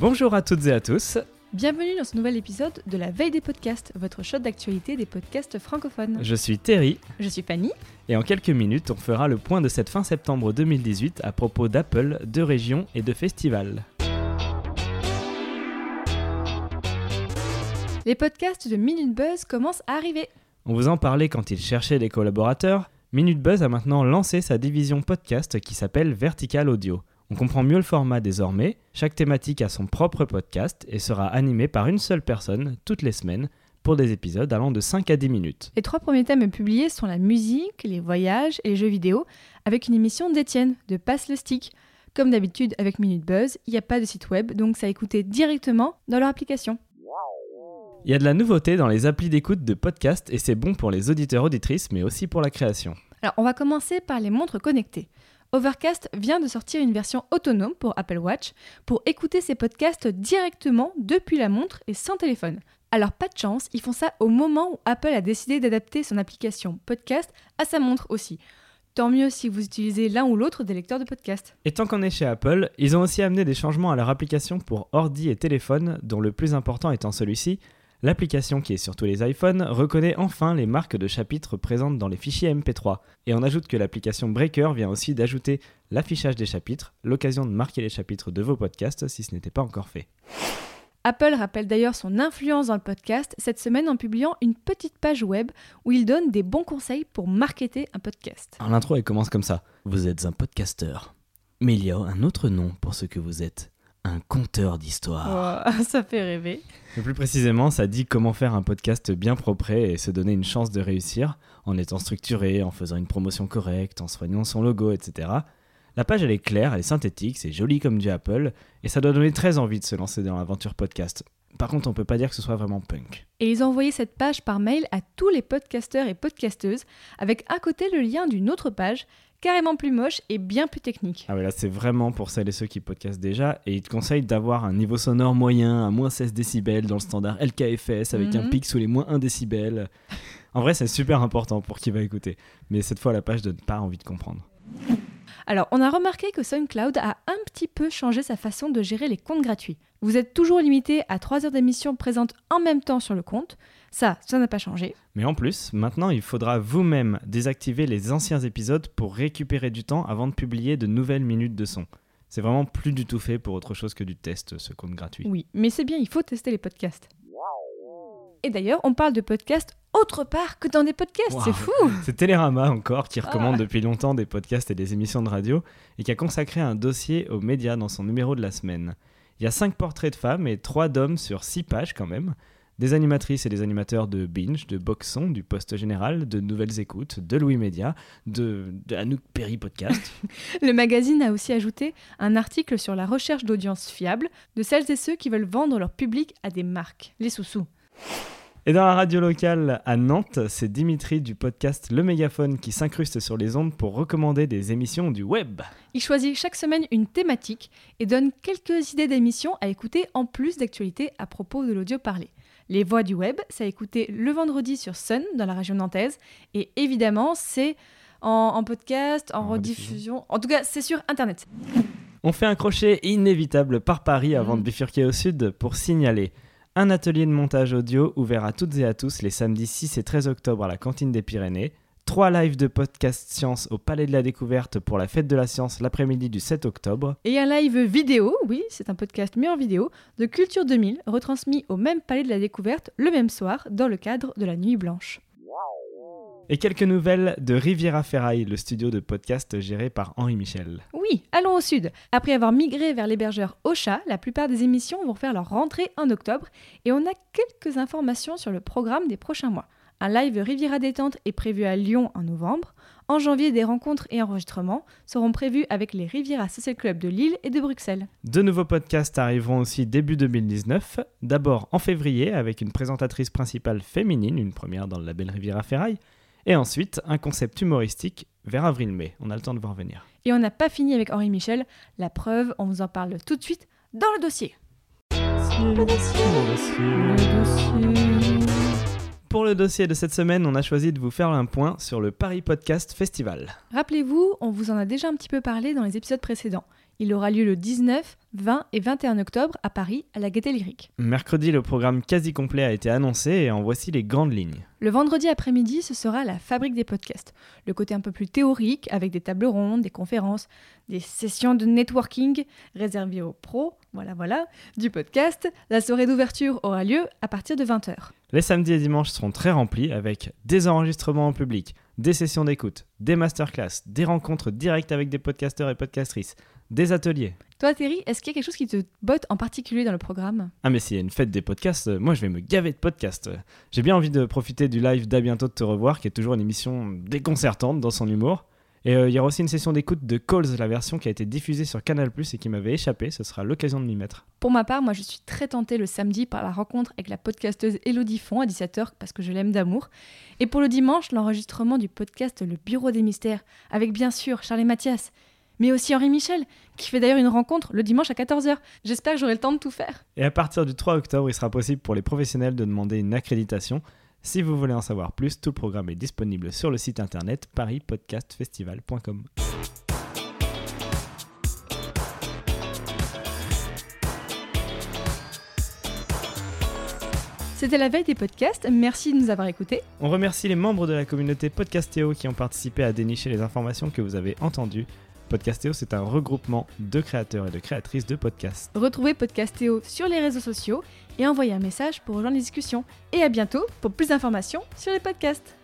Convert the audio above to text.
Bonjour à toutes et à tous. Bienvenue dans ce nouvel épisode de la veille des podcasts, votre shot d'actualité des podcasts francophones. Je suis Terry Je suis Fanny. et en quelques minutes, on fera le point de cette fin septembre 2018 à propos d'Apple, de régions et de festivals. Les podcasts de Minute Buzz commencent à arriver. On vous en parlait quand il cherchait des collaborateurs. Minute Buzz a maintenant lancé sa division podcast qui s'appelle Vertical Audio. On comprend mieux le format désormais. Chaque thématique a son propre podcast et sera animé par une seule personne toutes les semaines pour des épisodes allant de 5 à 10 minutes. Les trois premiers thèmes publiés sont la musique, les voyages et les jeux vidéo, avec une émission d'Étienne de Passe le Stick. Comme d'habitude avec Minute Buzz, il n'y a pas de site web, donc ça a écouté directement dans leur application. Il y a de la nouveauté dans les applis d'écoute de podcast et c'est bon pour les auditeurs auditrices mais aussi pour la création. Alors on va commencer par les montres connectées. Overcast vient de sortir une version autonome pour Apple Watch pour écouter ses podcasts directement depuis la montre et sans téléphone. Alors pas de chance, ils font ça au moment où Apple a décidé d'adapter son application podcast à sa montre aussi. Tant mieux si vous utilisez l'un ou l'autre des lecteurs de podcast. Et tant qu'on est chez Apple, ils ont aussi amené des changements à leur application pour ordi et téléphone, dont le plus important étant celui-ci. L'application qui est sur tous les iPhones reconnaît enfin les marques de chapitres présentes dans les fichiers MP3. Et on ajoute que l'application Breaker vient aussi d'ajouter l'affichage des chapitres, l'occasion de marquer les chapitres de vos podcasts si ce n'était pas encore fait. Apple rappelle d'ailleurs son influence dans le podcast cette semaine en publiant une petite page web où il donne des bons conseils pour marketer un podcast. Alors l'intro elle commence comme ça. Vous êtes un podcasteur. Mais il y a un autre nom pour ce que vous êtes. Un conteur d'histoire. Oh, ça fait rêver. Plus précisément, ça dit comment faire un podcast bien propre et se donner une chance de réussir en étant structuré, en faisant une promotion correcte, en soignant son logo, etc. La page elle est claire, elle est synthétique, c'est joli comme du Apple et ça doit donner très envie de se lancer dans l'aventure podcast. Par contre, on peut pas dire que ce soit vraiment punk. Et ils ont envoyé cette page par mail à tous les podcasteurs et podcasteuses avec à côté le lien d'une autre page carrément plus moche et bien plus technique. Ah ouais, là c'est vraiment pour celles et ceux qui podcastent déjà et ils te conseillent d'avoir un niveau sonore moyen à moins 16 décibels dans le standard LKFS avec un Mhm. pic sous les moins 1 décibel. En vrai, c'est super important pour qui va écouter. Mais cette fois, la page donne pas envie de comprendre. Alors, on a remarqué que SoundCloud a un petit peu changé sa façon de gérer les comptes gratuits. Vous êtes toujours limité à 3 heures d'émission présentes en même temps sur le compte. Ça, ça n'a pas changé. Mais en plus, maintenant, il faudra vous-même désactiver les anciens épisodes pour récupérer du temps avant de publier de nouvelles minutes de son. C'est vraiment plus du tout fait pour autre chose que du test, ce compte gratuit. Oui, mais c'est bien, il faut tester les podcasts. Et d'ailleurs, on parle de podcasts autre part que dans des podcasts, c'est fou C'est Télérama encore qui recommande Ah. depuis longtemps des podcasts et des émissions de radio et qui a consacré un dossier aux médias dans son numéro de la semaine. Il y a 5 portraits de femmes et 3 d'hommes sur 6 pages quand même. Des animatrices et des animateurs de Binge, de Boxon, du Poste Général, de Nouvelles Écoutes, de Louis Média, de, de Anouk Perry Podcast. Le magazine a aussi ajouté un article sur la recherche d'audience fiable de celles et ceux qui veulent vendre leur public à des marques, les sous-sous. Et dans la radio locale à Nantes, c'est Dimitri du podcast Le Mégaphone qui s'incruste sur les ondes pour recommander des émissions du web. Il choisit chaque semaine une thématique et donne quelques idées d'émissions à écouter en plus d'actualités à propos de l'audio parlé. Les voix du web, c'est à écouter le vendredi sur Sun dans la région nantaise. Et évidemment, c'est en, en podcast, en, En rediffusion. En tout cas, c'est sur Internet. On fait un crochet inévitable par Paris avant Mhm. de bifurquer au sud pour signaler un atelier de montage audio ouvert à toutes et à tous les samedis 6 et 13 octobre à la cantine des Pyrénées, trois lives de podcast science au Palais de la Découverte pour la fête de la science l'après-midi du 7 octobre, Et un live vidéo, oui, c'est un podcast mais en vidéo, de Culture 2000, retransmis au même palais de la découverte le même soir dans le cadre de la Nuit Blanche. Et quelques nouvelles de Riviera Ferraille, le studio de podcast géré par Henri Michel. Oui, allons au sud. Après avoir migré vers l'hébergeur Ocha, la plupart des émissions vont faire leur rentrée en octobre et on a quelques informations sur le programme des prochains mois. Un live Riviera Détente est prévu à Lyon en novembre. En janvier, des rencontres et enregistrements seront prévus avec les Riviera Social Club de Lille et de Bruxelles. De nouveaux podcasts arriveront aussi début 2019. D'abord en février avec une présentatrice principale féminine, une première dans le label Riviera Ferraille. Et ensuite un concept humoristique vers avril-mai. On a le temps de voir venir. Et on n'a pas fini avec Henri Michel. La preuve, on vous en parle tout de suite dans le dossier. Le dossier. Pour le dossier de cette semaine, on a choisi de vous faire un point sur le Paris Podcast Festival. Rappelez-vous, on vous en a déjà un petit peu parlé dans les épisodes précédents. Il aura lieu le 19, 20 et 21 octobre à Paris, à la Gaîté Lyrique. Mercredi, le programme quasi complet a été annoncé et en voici les grandes lignes. Le vendredi après-midi, ce sera la fabrique des podcasts. Le côté un peu plus théorique, avec des tables rondes, des conférences, des sessions de networking réservées aux pros, voilà voilà, du podcast. La soirée d'ouverture aura lieu à partir de 20h. Les samedis et dimanches seront très remplis avec des enregistrements en public, des sessions d'écoute, des masterclass, des rencontres directes avec des podcasteurs et podcastrices, des ateliers. Toi, Thierry, est-ce qu'il y a quelque chose qui te botte en particulier dans le programme? Ah mais s'il y a une fête des podcasts, euh, moi je vais me gaver de podcasts. J'ai bien envie de profiter du live d'À bientôt de te revoir, qui est toujours une émission déconcertante dans son humour. Et euh, il y aura aussi une session d'écoute de Calls, la version qui a été diffusée sur Canal+, et qui m'avait échappé, ce sera l'occasion de m'y mettre. Pour ma part, moi je suis très tentée le samedi par la rencontre avec la podcasteuse Elodie Font à 17h parce que je l'aime d'amour. Et pour le dimanche, l'enregistrement du podcast Le Bureau des Mystères, avec bien sûr Charles et Mathias, mais aussi Henri Michel, qui fait d'ailleurs une rencontre le dimanche à 14h. J'espère que j'aurai le temps de tout faire. Et à partir du 3 octobre, il sera possible pour les professionnels de demander une accréditation. Si vous voulez en savoir plus, tout le programme est disponible sur le site internet parispodcastfestival.com. C'était la veille des podcasts, merci de nous avoir écoutés. On remercie les membres de la communauté Podcastéo qui ont participé à dénicher les informations que vous avez entendues. Podcastéo, c'est un regroupement de créateurs et de créatrices de podcasts. Retrouvez Podcastéo sur les réseaux sociaux et envoyez un message pour rejoindre les discussions. Et à bientôt pour plus d'informations sur les podcasts.